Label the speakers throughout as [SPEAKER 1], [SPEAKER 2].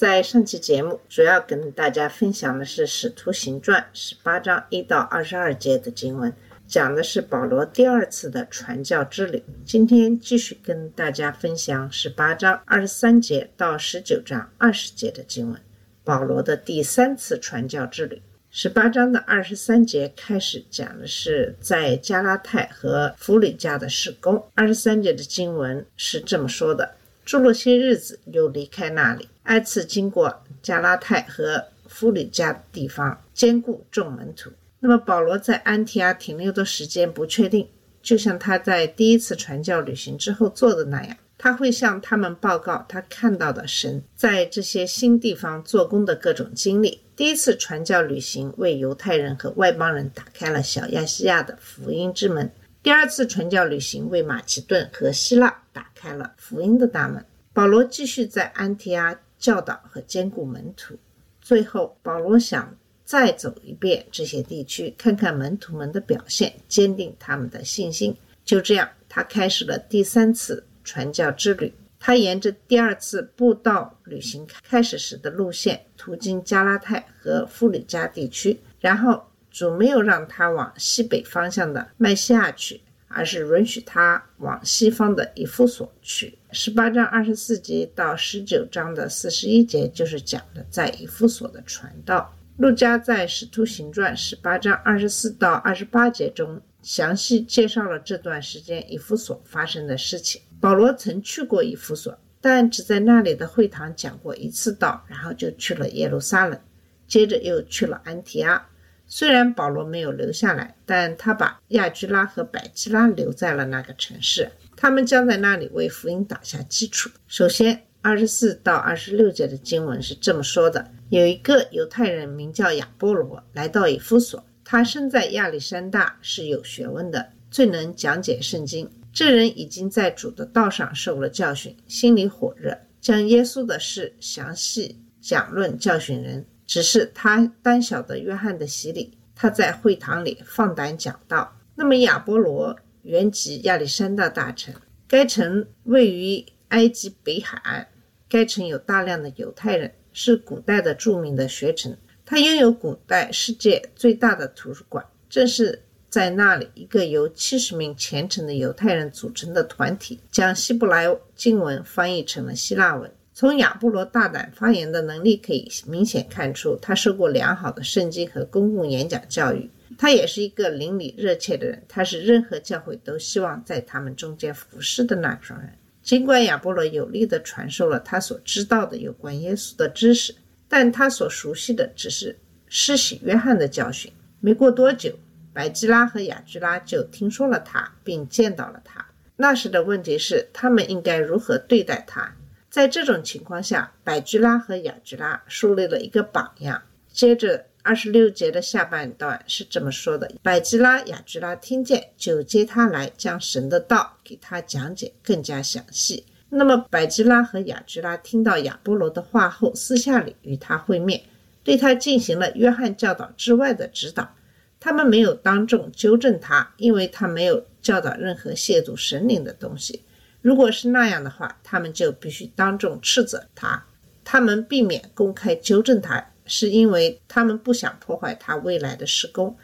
[SPEAKER 1] 在上期节目，主要跟大家分享的是《使徒行传》十八章一到二十二节的经文，讲的是保罗第二次的传教之旅。今天继续跟大家分享十八章二十三节到十九章二十节的经文，保罗的第三次传教之旅。十八章的二十三节开始讲的是在加拉太和弗里加的施工。二十三节的经文是这么说的：住了些日子，又离开那里，挨次经过加拉太和弗里加地方，兼顾众门徒。那么保罗在安提阿停留的时间不确定，就像他在第一次传教旅行之后做的那样，他会向他们报告他看到的神在这些新地方做工的各种经历。第一次传教旅行为犹太人和外邦人打开了小亚细亚的福音之门。第二次传教旅行为马其顿和希腊打开了福音的大门。保罗继续在安提阿教导和兼顾门徒。最后，保罗想再走一遍这些地区，看看门徒们的表现，坚定他们的信心。就这样，他开始了第三次传教之旅。他沿着第二次布道旅行开始时的路线，途经加拉太和弗里加地区，然后主没有让他往西北方向的麦西亚去，而是允许他往西方的以弗所去。十八章二十四节到十九章的四十一节就是讲的在以弗所的传道。路加在《使徒行传》十八章二十四到二十八节中详细介绍了这段时间以弗所发生的事情。保罗曾去过以弗所，但只在那里的会堂讲过一次道，然后就去了耶路撒冷，接着又去了安提阿。虽然保罗没有留下来，但他把亚居拉和百基拉留在了那个城市，他们将在那里为福音打下基础。首先，二十四到二十六节的经文是这么说的：有一个犹太人名叫亚波罗，来到以弗所，他生在亚历山大，是有学问的，最能讲解圣经。这人已经在主的道上受了教训，心里火热，将耶稣的事详细讲论教训人。只是他单晓得约翰的洗礼，他在会堂里放胆讲道。那么亚波罗原籍亚历山大大城，该城位于埃及北海岸，该城有大量的犹太人，是古代的著名的学城。它拥有古代世界最大的图书馆，正是在那里，一个由七十名虔诚的犹太人组成的团体，将希伯来经文翻译成了希腊文。从亚波罗大胆发言的能力可以明显看出，他受过良好的圣经和公共演讲教育。他也是一个邻里热切的人，他是任何教会都希望在他们中间服侍的那种人。尽管亚波罗有力地传授了他所知道的有关耶稣的知识，但他所熟悉的只是施洗约翰的教训。没过多久，百基拉和雅居拉就听说了他，并见到了他。那时的问题是，他们应该如何对待他？在这种情况下，百居拉和雅居拉树立了一个榜样。接着，二十六节的下半段是这么说的：百基拉、雅居拉听见，就接他来，将神的道给他讲解更加详细。那么，百基拉和雅居拉听到亚波罗的话后，私下里与他会面，对他进行了约翰教导之外的指导。他们没有当众纠正他，因为他没有教导任何亵渎神灵的东西。如果是那样的话，他们就必须当众斥责他。他们避免公开纠正他，是因为他们不想破坏他未来的施工。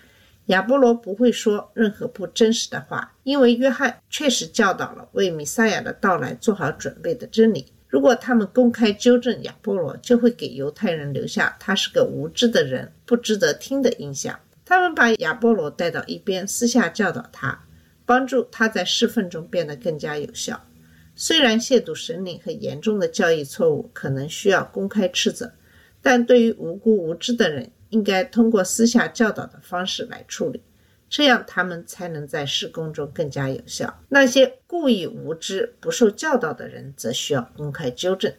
[SPEAKER 1] 亚波罗不会说任何不真实的话，因为约翰确实教导了为弥赛亚的到来做好准备的真理。如果他们公开纠正亚波罗，就会给犹太人留下他是个无知的人、不值得听的印象。他们把亚波罗带到一边，私下教导他。帮助他在侍奉中变得更加有效。虽然亵渎神灵和严重的教义错误可能需要公开斥责，但对于无辜无知的人，应该通过私下教导的方式来处理，这样他们才能在施工中更加有效。那些故意无知、不受教导的人，则需要公开纠正。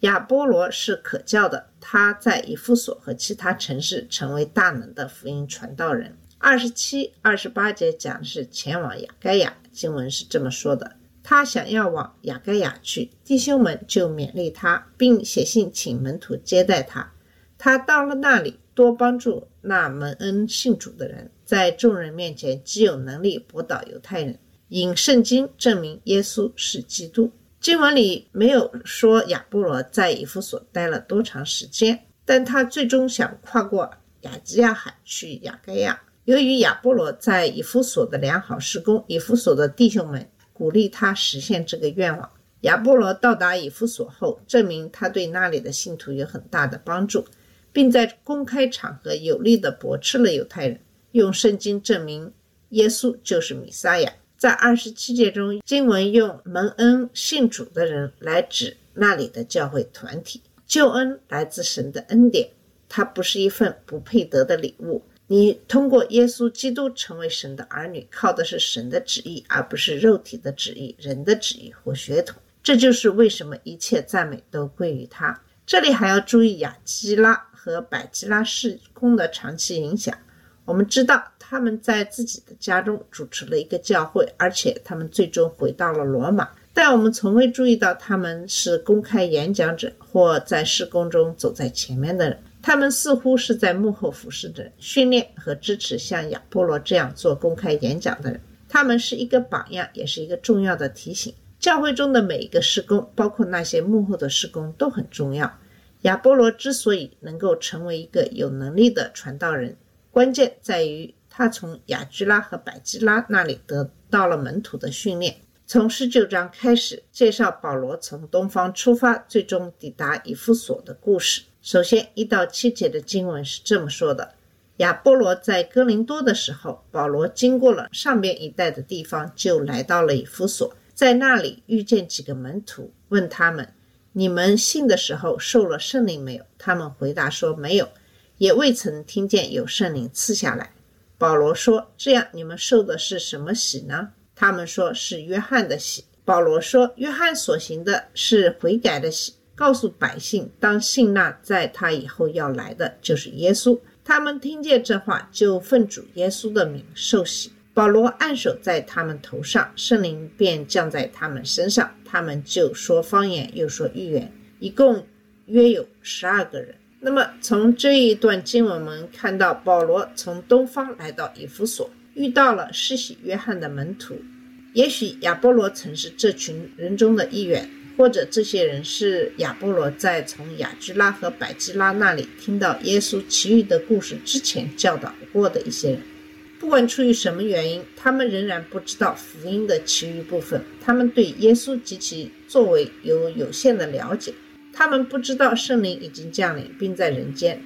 [SPEAKER 1] 亚波罗是可教的，他在以弗所和其他城市成为大能的福音传道人。二十七、二十八节讲的是前往雅盖亚，经文是这么说的：他想要往雅盖亚去，弟兄们就勉励他，并写信请门徒接待他。他到了那里，多帮助那蒙恩信主的人，在众人面前极有能力驳倒犹太人，引圣经证明耶稣是基督。经文里没有说亚波罗在以弗所待了多长时间，但他最终想跨过亚基亚海去雅盖亚。由于亚波罗在以弗所的良好施工，以弗所的弟兄们鼓励他实现这个愿望。亚波罗到达以弗所后，证明他对那里的信徒有很大的帮助，并在公开场合有力地驳斥了犹太人，用圣经证明耶稣就是弥撒亚。在二十七节中，经文用蒙恩信主的人来指那里的教会团体。救恩来自神的恩典，它不是一份不配得的礼物。你通过耶稣基督成为神的儿女，靠的是神的旨意，而不是肉体的旨意、人的旨意或血统。这就是为什么一切赞美都归于他。这里还要注意雅基拉和百基拉事工的长期影响。我们知道他们在自己的家中主持了一个教会，而且他们最终回到了罗马。但我们从未注意到他们是公开演讲者或在施工中走在前面的人。他们似乎是在幕后服侍着、训练和支持像亚波罗这样做公开演讲的人。他们是一个榜样，也是一个重要的提醒。教会中的每一个施工，包括那些幕后的施工，都很重要。亚波罗之所以能够成为一个有能力的传道人，关键在于他从雅居拉和百基拉那里得到了门徒的训练。从十九章开始介绍保罗从东方出发，最终抵达以弗所的故事。首先，一到七节的经文是这么说的：亚波罗在哥林多的时候，保罗经过了上边一带的地方，就来到了以弗所，在那里遇见几个门徒，问他们：“你们信的时候受了圣灵没有？”他们回答说：“没有。”也未曾听见有圣灵赐下来。保罗说：“这样你们受的是什么喜呢？”他们说是约翰的喜。保罗说：“约翰所行的是悔改的喜，告诉百姓当信那在他以后要来的就是耶稣。”他们听见这话，就奉主耶稣的名受洗。保罗按手在他们头上，圣灵便降在他们身上，他们就说方言，又说预言，一共约有十二个人。那么，从这一段经文，我们看到保罗从东方来到以弗所，遇到了施洗约翰的门徒。也许亚波罗曾是这群人中的一员，或者这些人是亚波罗在从雅居拉和百基拉那里听到耶稣其余的故事之前教导过的一些人。不管出于什么原因，他们仍然不知道福音的其余部分。他们对耶稣及其作为有有限的了解。他们不知道圣灵已经降临，并在人间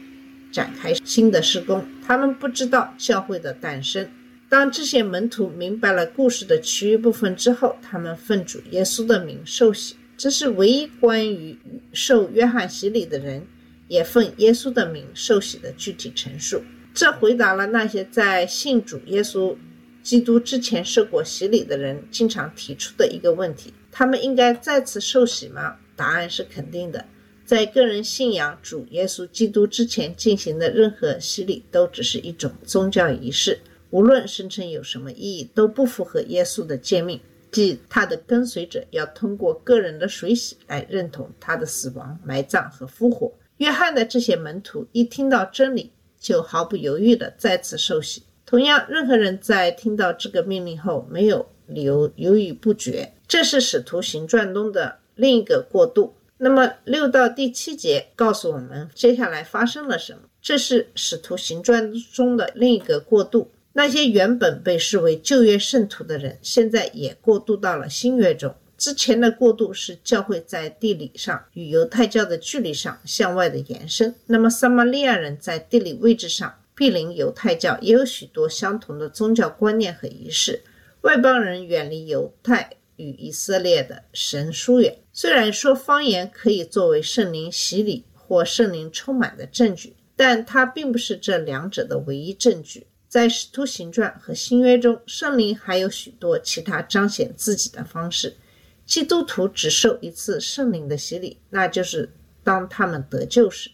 [SPEAKER 1] 展开新的施工。他们不知道教会的诞生。当这些门徒明白了故事的其余部分之后，他们奉主耶稣的名受洗。这是唯一关于受约翰洗礼的人也奉耶稣的名受洗的具体陈述。这回答了那些在信主耶稣基督之前受过洗礼的人经常提出的一个问题：他们应该再次受洗吗？答案是肯定的。在个人信仰主耶稣基督之前进行的任何洗礼，都只是一种宗教仪式，无论声称有什么意义，都不符合耶稣的诫命，即他的跟随者要通过个人的水洗来认同他的死亡、埋葬和复活。约翰的这些门徒一听到真理，就毫不犹豫地再次受洗。同样，任何人在听到这个命令后，没有理由犹豫不决。这是使徒行传中的。另一个过渡。那么六到第七节告诉我们接下来发生了什么？这是使徒行传中的另一个过渡。那些原本被视为旧约圣徒的人，现在也过渡到了新约中。之前的过渡是教会在地理上与犹太教的距离上向外的延伸。那么撒玛利亚人在地理位置上毗邻犹太教，也有许多相同的宗教观念和仪式。外邦人远离犹太。与以色列的神疏远。虽然说方言可以作为圣灵洗礼或圣灵充满的证据，但它并不是这两者的唯一证据。在使徒行传和新约中，圣灵还有许多其他彰显自己的方式。基督徒只受一次圣灵的洗礼，那就是当他们得救时，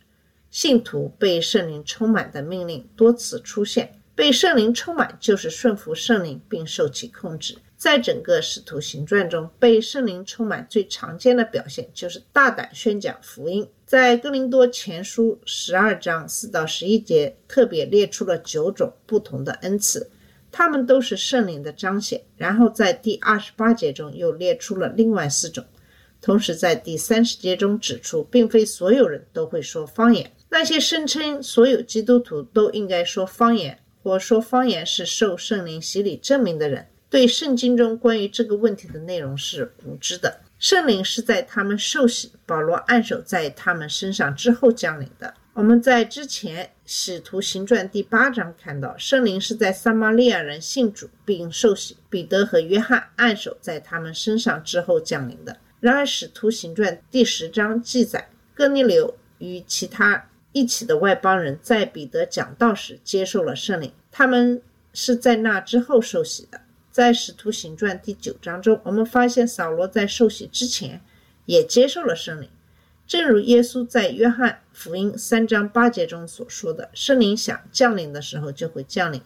[SPEAKER 1] 信徒被圣灵充满的命令多次出现。被圣灵充满就是顺服圣灵并受其控制。在整个使徒行传中，被圣灵充满最常见的表现就是大胆宣讲福音。在哥林多前书十二章四到十一节，特别列出了九种不同的恩赐，它们都是圣灵的彰显。然后在第二十八节中又列出了另外四种，同时在第三十节中指出，并非所有人都会说方言。那些声称所有基督徒都应该说方言，或说方言是受圣灵洗礼证明的人。对圣经中关于这个问题的内容是无知的。圣灵是在他们受洗，保罗按手在他们身上之后降临的。我们在之前《使徒行传》第八章看到，圣灵是在撒玛利亚人信主并受洗，彼得和约翰按手在他们身上之后降临的。然而，《使徒行传》第十章记载，哥尼流与其他一起的外邦人在彼得讲道时接受了圣灵，他们是在那之后受洗的。在《使徒行传》第九章中，我们发现扫罗在受洗之前也接受了圣灵，正如耶稣在约翰福音三章八节中所说的：“圣灵想降临的时候就会降临，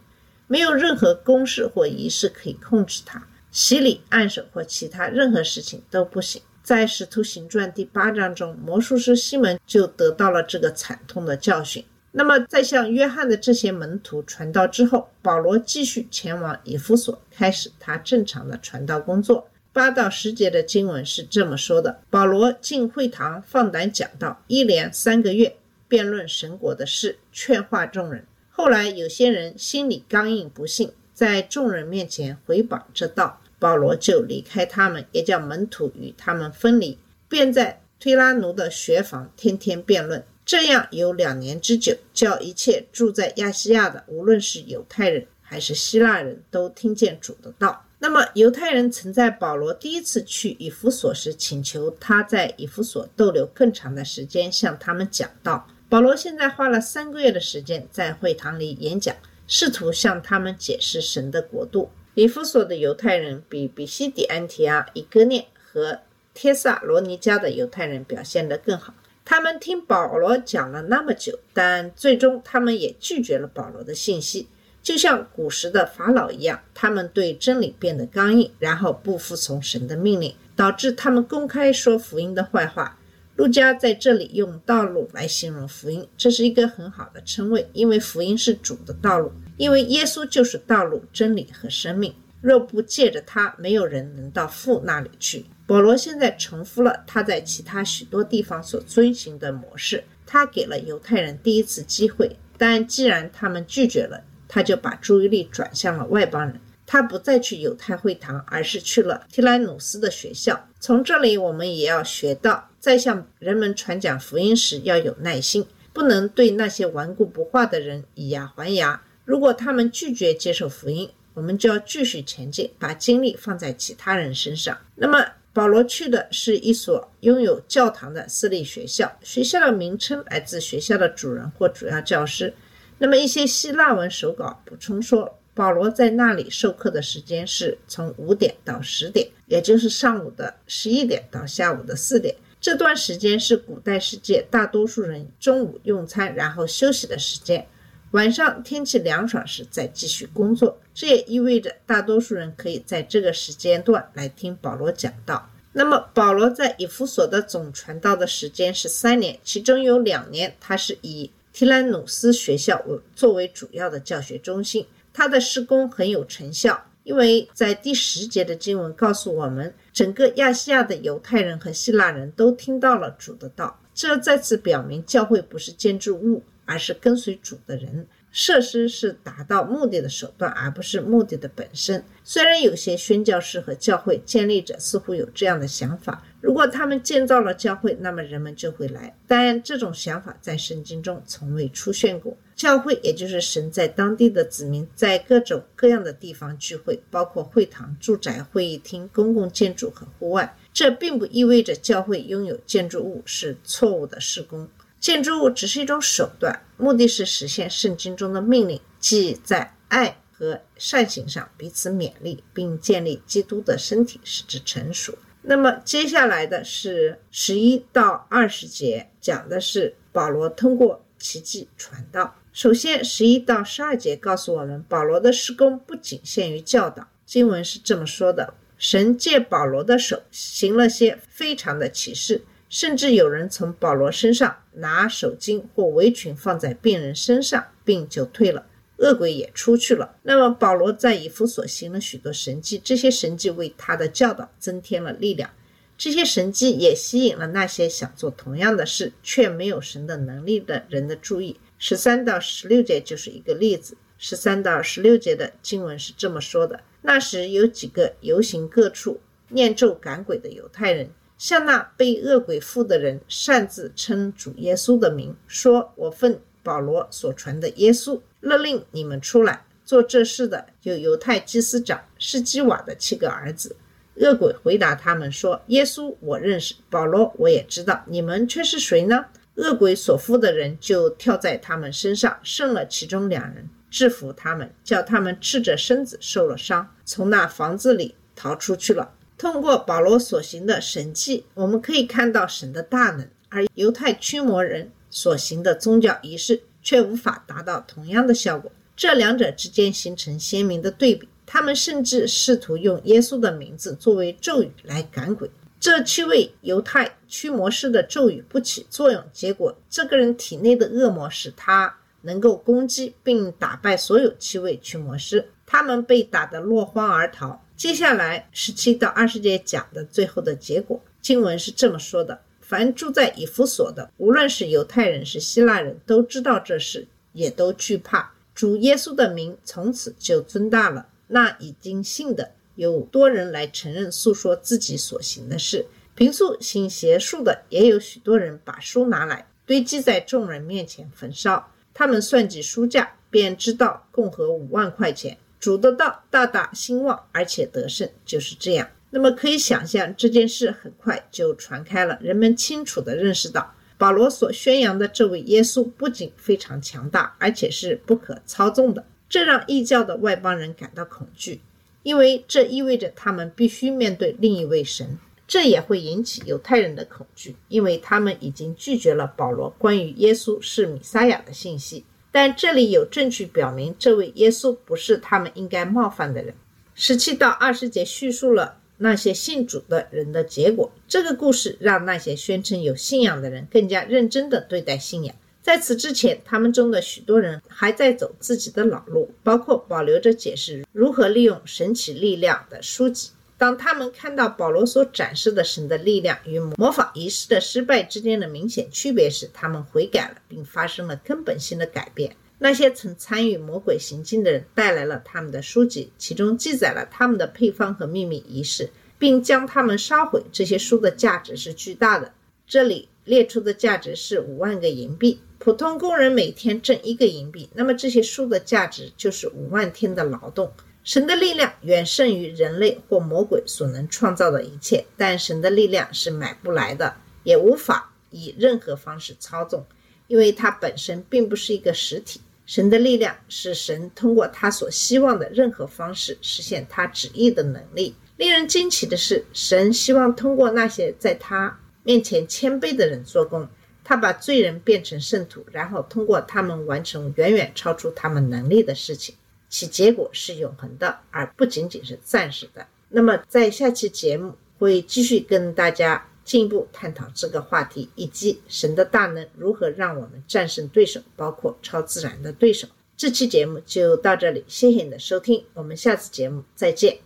[SPEAKER 1] 没有任何公式或仪式可以控制它，洗礼、按手或其他任何事情都不行。”在《使徒行传》第八章中，魔术师西门就得到了这个惨痛的教训。那么，在向约翰的这些门徒传道之后，保罗继续前往以弗所，开始他正常的传道工作。八到十节的经文是这么说的：保罗进会堂，放胆讲道，一连三个月，辩论神国的事，劝化众人。后来有些人心里刚硬，不信，在众人面前回榜这道，保罗就离开他们，也叫门徒与他们分离，便在推拉奴的学房天天辩论。这样有两年之久，叫一切住在亚细亚的，无论是犹太人还是希腊人都听见主的道。那么，犹太人曾在保罗第一次去以弗所时，请求他在以弗所逗留更长的时间，向他们讲道。保罗现在花了三个月的时间在会堂里演讲，试图向他们解释神的国度。以弗所的犹太人比比西底安提亚、以哥念和帖萨罗尼迦的犹太人表现得更好。他们听保罗讲了那么久，但最终他们也拒绝了保罗的信息，就像古时的法老一样，他们对真理变得刚硬，然后不服从神的命令，导致他们公开说福音的坏话。路加在这里用“道路”来形容福音，这是一个很好的称谓，因为福音是主的道路，因为耶稣就是道路、真理和生命。若不借着他，没有人能到父那里去。保罗现在重复了他在其他许多地方所遵循的模式。他给了犹太人第一次机会，但既然他们拒绝了，他就把注意力转向了外邦人。他不再去犹太会堂，而是去了提兰努斯的学校。从这里，我们也要学到，在向人们传讲福音时要有耐心，不能对那些顽固不化的人以牙还牙。如果他们拒绝接受福音，我们就要继续前进，把精力放在其他人身上。那么，保罗去的是一所拥有教堂的私立学校，学校的名称来自学校的主人或主要教师。那么，一些希腊文手稿补充说，保罗在那里授课的时间是从五点到十点，也就是上午的十一点到下午的四点。这段时间是古代世界大多数人中午用餐然后休息的时间。晚上天气凉爽时再继续工作，这也意味着大多数人可以在这个时间段来听保罗讲道。那么，保罗在以弗所的总传道的时间是三年，其中有两年他是以提兰努斯学校为作为主要的教学中心。他的施工很有成效，因为在第十节的经文告诉我们，整个亚细亚的犹太人和希腊人都听到了主的道。这再次表明，教会不是建筑物。而是跟随主的人，设施是达到目的的手段，而不是目的的本身。虽然有些宣教士和教会建立者似乎有这样的想法，如果他们建造了教会，那么人们就会来。但这种想法在圣经中从未出现过。教会也就是神在当地的子民在各种各样的地方聚会，包括会堂、住宅、会议厅、公共建筑和户外。这并不意味着教会拥有建筑物是错误的施工。建筑物只是一种手段，目的是实现圣经中的命令，即在爱和善行上彼此勉励，并建立基督的身体，使之成熟。那么接下来的是十一到二十节，讲的是保罗通过奇迹传道。首先，十一到十二节告诉我们，保罗的施工不仅限于教导。经文是这么说的：神借保罗的手行了些非常的启示，甚至有人从保罗身上拿手巾或围裙放在病人身上，病就退了。恶鬼也出去了。那么保罗在以弗所行了许多神迹，这些神迹为他的教导增添了力量。这些神迹也吸引了那些想做同样的事却没有神的能力的人的注意。十三到十六节就是一个例子。十三到十六节的经文是这么说的：那时有几个游行各处念咒赶鬼的犹太人，向那被恶鬼附的人擅自称主耶稣的名，说：“我奉保罗所传的耶稣。”勒令你们出来做这事的有犹太祭司长施基瓦的七个儿子。恶鬼回答他们说：“耶稣我认识，保罗我也知道，你们却是谁呢？”恶鬼所附的人就跳在他们身上，胜了其中两人，制服他们，叫他们赤着身子受了伤，从那房子里逃出去了。通过保罗所行的神迹，我们可以看到神的大能，而犹太驱魔人所行的宗教仪式。却无法达到同样的效果，这两者之间形成鲜明的对比。他们甚至试图用耶稣的名字作为咒语来赶鬼。这七位犹太驱魔师的咒语不起作用，结果这个人体内的恶魔使他能够攻击并打败所有七位驱魔师，他们被打得落荒而逃。接下来十七到二十节讲的最后的结果，经文是这么说的。凡住在以弗所的，无论是犹太人是希腊人，都知道这事，也都惧怕主耶稣的名，从此就尊大了。那已经信的，有多人来承认诉说自己所行的事。平素行邪术的，也有许多人把书拿来堆积在众人面前焚烧。他们算计书价，便知道共合五万块钱。主的道大大兴旺，而且得胜，就是这样。那么可以想象，这件事很快就传开了。人们清楚地认识到，保罗所宣扬的这位耶稣不仅非常强大，而且是不可操纵的。这让异教的外邦人感到恐惧，因为这意味着他们必须面对另一位神。这也会引起犹太人的恐惧，因为他们已经拒绝了保罗关于耶稣是弥撒亚的信息。但这里有证据表明，这位耶稣不是他们应该冒犯的人。十七到二十节叙述了。那些信主的人的结果，这个故事让那些宣称有信仰的人更加认真地对待信仰。在此之前，他们中的许多人还在走自己的老路，包括保留着解释如何利用神奇力量的书籍。当他们看到保罗所展示的神的力量与模仿仪式的失败之间的明显区别时，他们悔改了，并发生了根本性的改变。那些曾参与魔鬼行径的人带来了他们的书籍，其中记载了他们的配方和秘密仪式，并将它们烧毁。这些书的价值是巨大的，这里列出的价值是五万个银币。普通工人每天挣一个银币，那么这些书的价值就是五万天的劳动。神的力量远胜于人类或魔鬼所能创造的一切，但神的力量是买不来的，也无法以任何方式操纵，因为它本身并不是一个实体。神的力量是神通过他所希望的任何方式实现他旨意的能力。令人惊奇的是，神希望通过那些在他面前谦卑的人做工。他把罪人变成圣徒，然后通过他们完成远远超出他们能力的事情，其结果是永恒的，而不仅仅是暂时的。那么，在下期节目会继续跟大家。进一步探讨这个话题，以及神的大能如何让我们战胜对手，包括超自然的对手。这期节目就到这里，谢谢你的收听，我们下次节目再见。